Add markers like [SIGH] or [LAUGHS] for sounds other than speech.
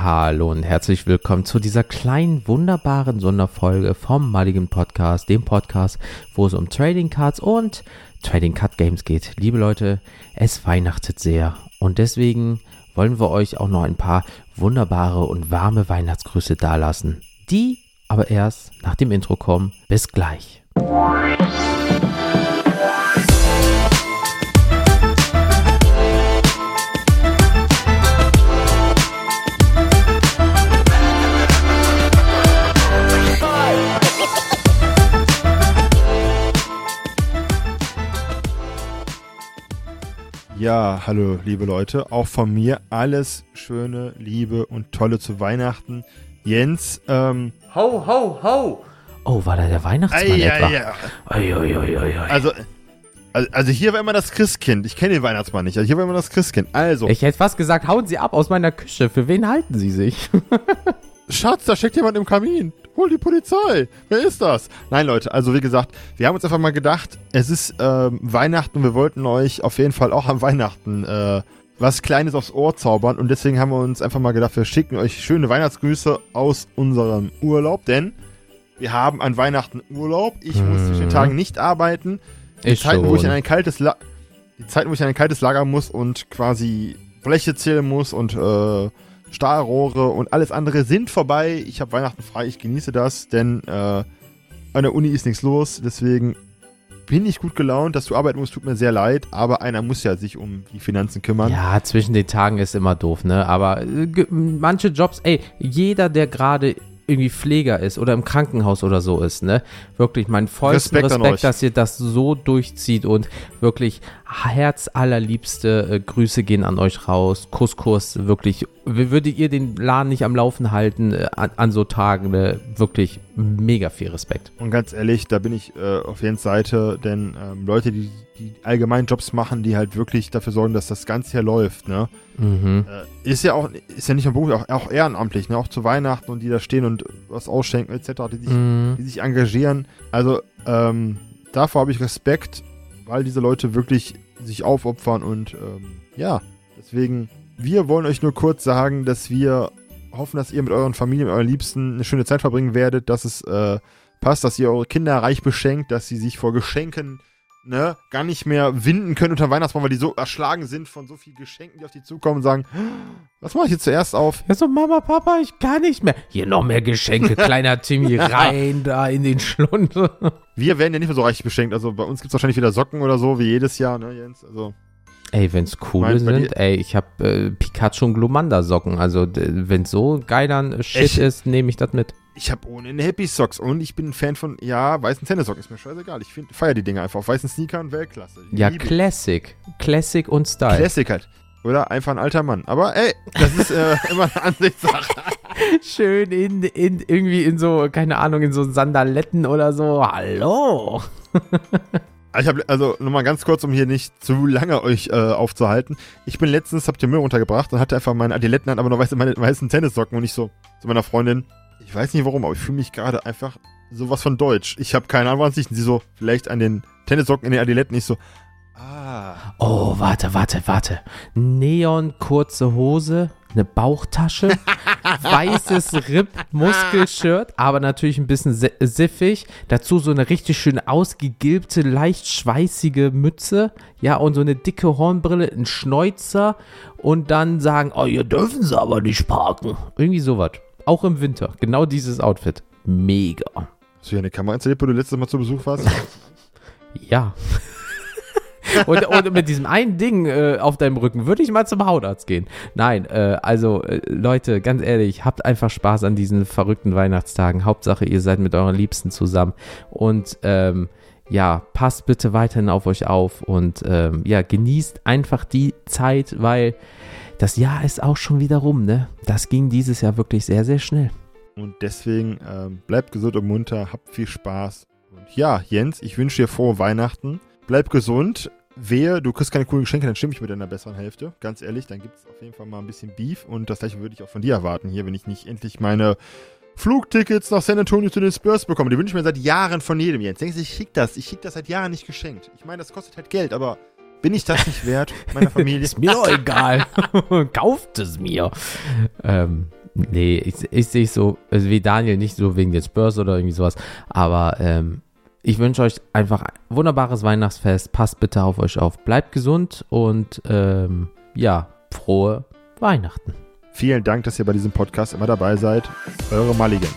Hallo und herzlich willkommen zu dieser kleinen, wunderbaren Sonderfolge vom Mulligan Podcast, dem Podcast, wo es um Trading Cards und Trading Card Games geht. Liebe Leute, es weihnachtet sehr und deswegen wollen wir euch auch noch ein paar wunderbare und warme Weihnachtsgrüße dalassen, die aber erst nach dem Intro kommen. Bis gleich. Ja, hallo liebe Leute, auch von mir alles Schöne, Liebe und Tolle zu Weihnachten. Jens, ähm, Ho, ho, ho! Oh, war da der Weihnachtsmann ei, etwa? ei, ei. Ui, ui. also, also also hier war immer das Christkind. Ich kenne den Weihnachtsmann nicht, also hier war immer das Christkind. Also, Ich hätte fast gesagt, hauen Sie ab aus meiner Küche. Für wen halten Sie sich? [LAUGHS] Schatz, da steckt jemand im Kamin. Hol die Polizei. Wer ist das? Nein, Leute, also wie gesagt, wir haben uns einfach mal gedacht, es ist ähm, Weihnachten und wir wollten euch auf jeden Fall auch am Weihnachten äh, was Kleines aufs Ohr zaubern und deswegen haben wir uns einfach mal gedacht, wir schicken euch schöne Weihnachtsgrüße aus unserem Urlaub, denn wir haben an Weihnachten Urlaub. Ich muss zwischen den Tagen nicht arbeiten. Die Ich Zeiten, wo ich in schon. ein kaltes La die Zeiten, wo ich in ein kaltes Lager muss und quasi Bleche zählen muss und äh, Stahlrohre und alles andere sind vorbei. Ich habe Weihnachten frei, ich genieße das, denn äh, an der Uni ist nichts los. Deswegen bin ich gut gelaunt, dass du arbeiten musst, tut mir sehr leid, aber einer muss ja sich um die Finanzen kümmern. Ja, zwischen den Tagen ist immer doof, ne? Aber äh, manche Jobs, ey, jeder, der gerade irgendwie Pfleger ist oder im Krankenhaus oder so ist, ne? Wirklich mein vollsten Respekt Respekt, dass ihr das so durchzieht und wirklich herzallerliebste äh, Grüße gehen an euch raus. Kusskurs, wirklich. Würdet ihr den Laden nicht am Laufen halten äh, an, an so Tagen, ne? Wirklich mega viel Respekt. Und ganz ehrlich, da bin ich äh, auf Jens Seite, denn ähm, Leute, die, die allgemein Jobs machen, die halt wirklich dafür sorgen, dass das Ganze hier läuft, ne? Mhm. Äh, ist ja auch, ist ja nicht nur Beruf, auch, auch ehrenamtlich, ne? Auch zu Weihnachten und die da stehen und was ausschenken etc., die sich, Mhm. die sich engagieren. Also, ähm, davor habe ich Respekt, weil diese Leute wirklich sich aufopfern und ähm, ja, deswegen, wir wollen euch nur kurz sagen, dass wir hoffen, dass ihr mit euren Familien, mit euren Liebsten eine schöne Zeit verbringen werdet, dass es äh, passt, dass ihr eure Kinder reich beschenkt, dass sie sich vor Geschenken ne, gar nicht mehr winden können unter Weihnachtsbaum, weil die so erschlagen sind von so vielen Geschenken, die auf die zukommen und sagen, was mache ich jetzt zuerst auf? Ja, so, Mama, Papa, ich kann nicht mehr. Hier noch mehr Geschenke, kleiner [LAUGHS] Timmy, rein da in den Schlund. Wir werden ja nicht mehr so reich beschenkt, also bei uns gibt es wahrscheinlich wieder Socken oder so, wie jedes Jahr, ne, Jens? Also, Ey, wenn's coole sind, ey, ich hab äh, Pikachu und Glumanda Socken. Also, wenn's so geiler äh, Shit Echt? ist, nehme ich das mit. ich habe ohne eine Happy Socks und ich bin ein Fan von, ja, weißen Tennissocken, ist mir scheißegal. Ich find, feier die Dinge einfach auf weißen Sneakern, Weltklasse. Ja, Liebe. Classic. Classic und Style. Classic halt. Oder einfach ein alter Mann. Aber ey, das ist äh, [LAUGHS] immer eine Ansichtssache. [LAUGHS] Schön in, in, irgendwie in so, keine Ahnung, in so Sandaletten oder so. Hallo. [LAUGHS] Ich hab, also nochmal ganz kurz, um hier nicht zu lange euch äh, aufzuhalten. Ich bin letztens, hab den Müll runtergebracht und hatte einfach meine Adiletten an, aber noch weiße, meine weißen Tennissocken und ich so zu meiner Freundin, ich weiß nicht warum, aber ich fühle mich gerade einfach sowas von deutsch. Ich habe keine Ahnung, was ich. Sie so, vielleicht an den Tennissocken in den Adiletten. Ich so, ah. Oh, warte, warte, warte. Neon kurze Hose, eine Bauchtasche, [LAUGHS] weißes Ripp-Muskelshirt, aber natürlich ein bisschen si- siffig. Dazu so eine richtig schön ausgegilbte, leicht schweißige Mütze. Ja, und so eine dicke Hornbrille, ein Schnäuzer. Und dann sagen, oh, hier dürfen sie aber nicht parken. Irgendwie sowas. Auch im Winter. Genau dieses Outfit. Mega. Hast du hier eine Kamera installiert, wo du letztes Mal zu Besuch warst? Ja. Und, und mit diesem einen Ding äh, auf deinem Rücken würde ich mal zum Hautarzt gehen. Nein, äh, also äh, Leute, ganz ehrlich, habt einfach Spaß an diesen verrückten Weihnachtstagen. Hauptsache, ihr seid mit euren Liebsten zusammen. Und ähm, ja, passt bitte weiterhin auf euch auf und ähm, ja, genießt einfach die Zeit, weil das Jahr ist auch schon wieder rum, ne? Das ging dieses Jahr wirklich sehr, sehr schnell. Und deswegen ähm, bleibt gesund und munter, habt viel Spaß. Und ja, Jens, ich wünsche dir frohe Weihnachten. Bleib gesund. Wehe, du kriegst keine coolen Geschenke, dann stimme ich mit deiner besseren Hälfte. Ganz ehrlich, dann gibt es auf jeden Fall mal ein bisschen Beef. Und das gleiche würde ich auch von dir erwarten hier, wenn ich nicht endlich meine Flugtickets nach San Antonio zu den Spurs bekomme. Die wünsche ich mir seit Jahren von jedem, Jens. Denkst du, ich schick das? Ich schick das seit Jahren nicht geschenkt. Ich meine, das kostet halt Geld, aber bin ich das nicht wert, meiner [LAUGHS] Familie? Ist mir doch egal. [LAUGHS] Kauft es mir. Ähm, Nee, ich, ich sehe es so, also wie Daniel, nicht so wegen des Spurs oder irgendwie sowas, aber ähm, ich wünsche euch einfach ein wunderbares Weihnachtsfest. Passt bitte auf euch auf. Bleibt gesund und ähm, ja, frohe Weihnachten. Vielen Dank, dass ihr bei diesem Podcast immer dabei seid. Eure Mulligans.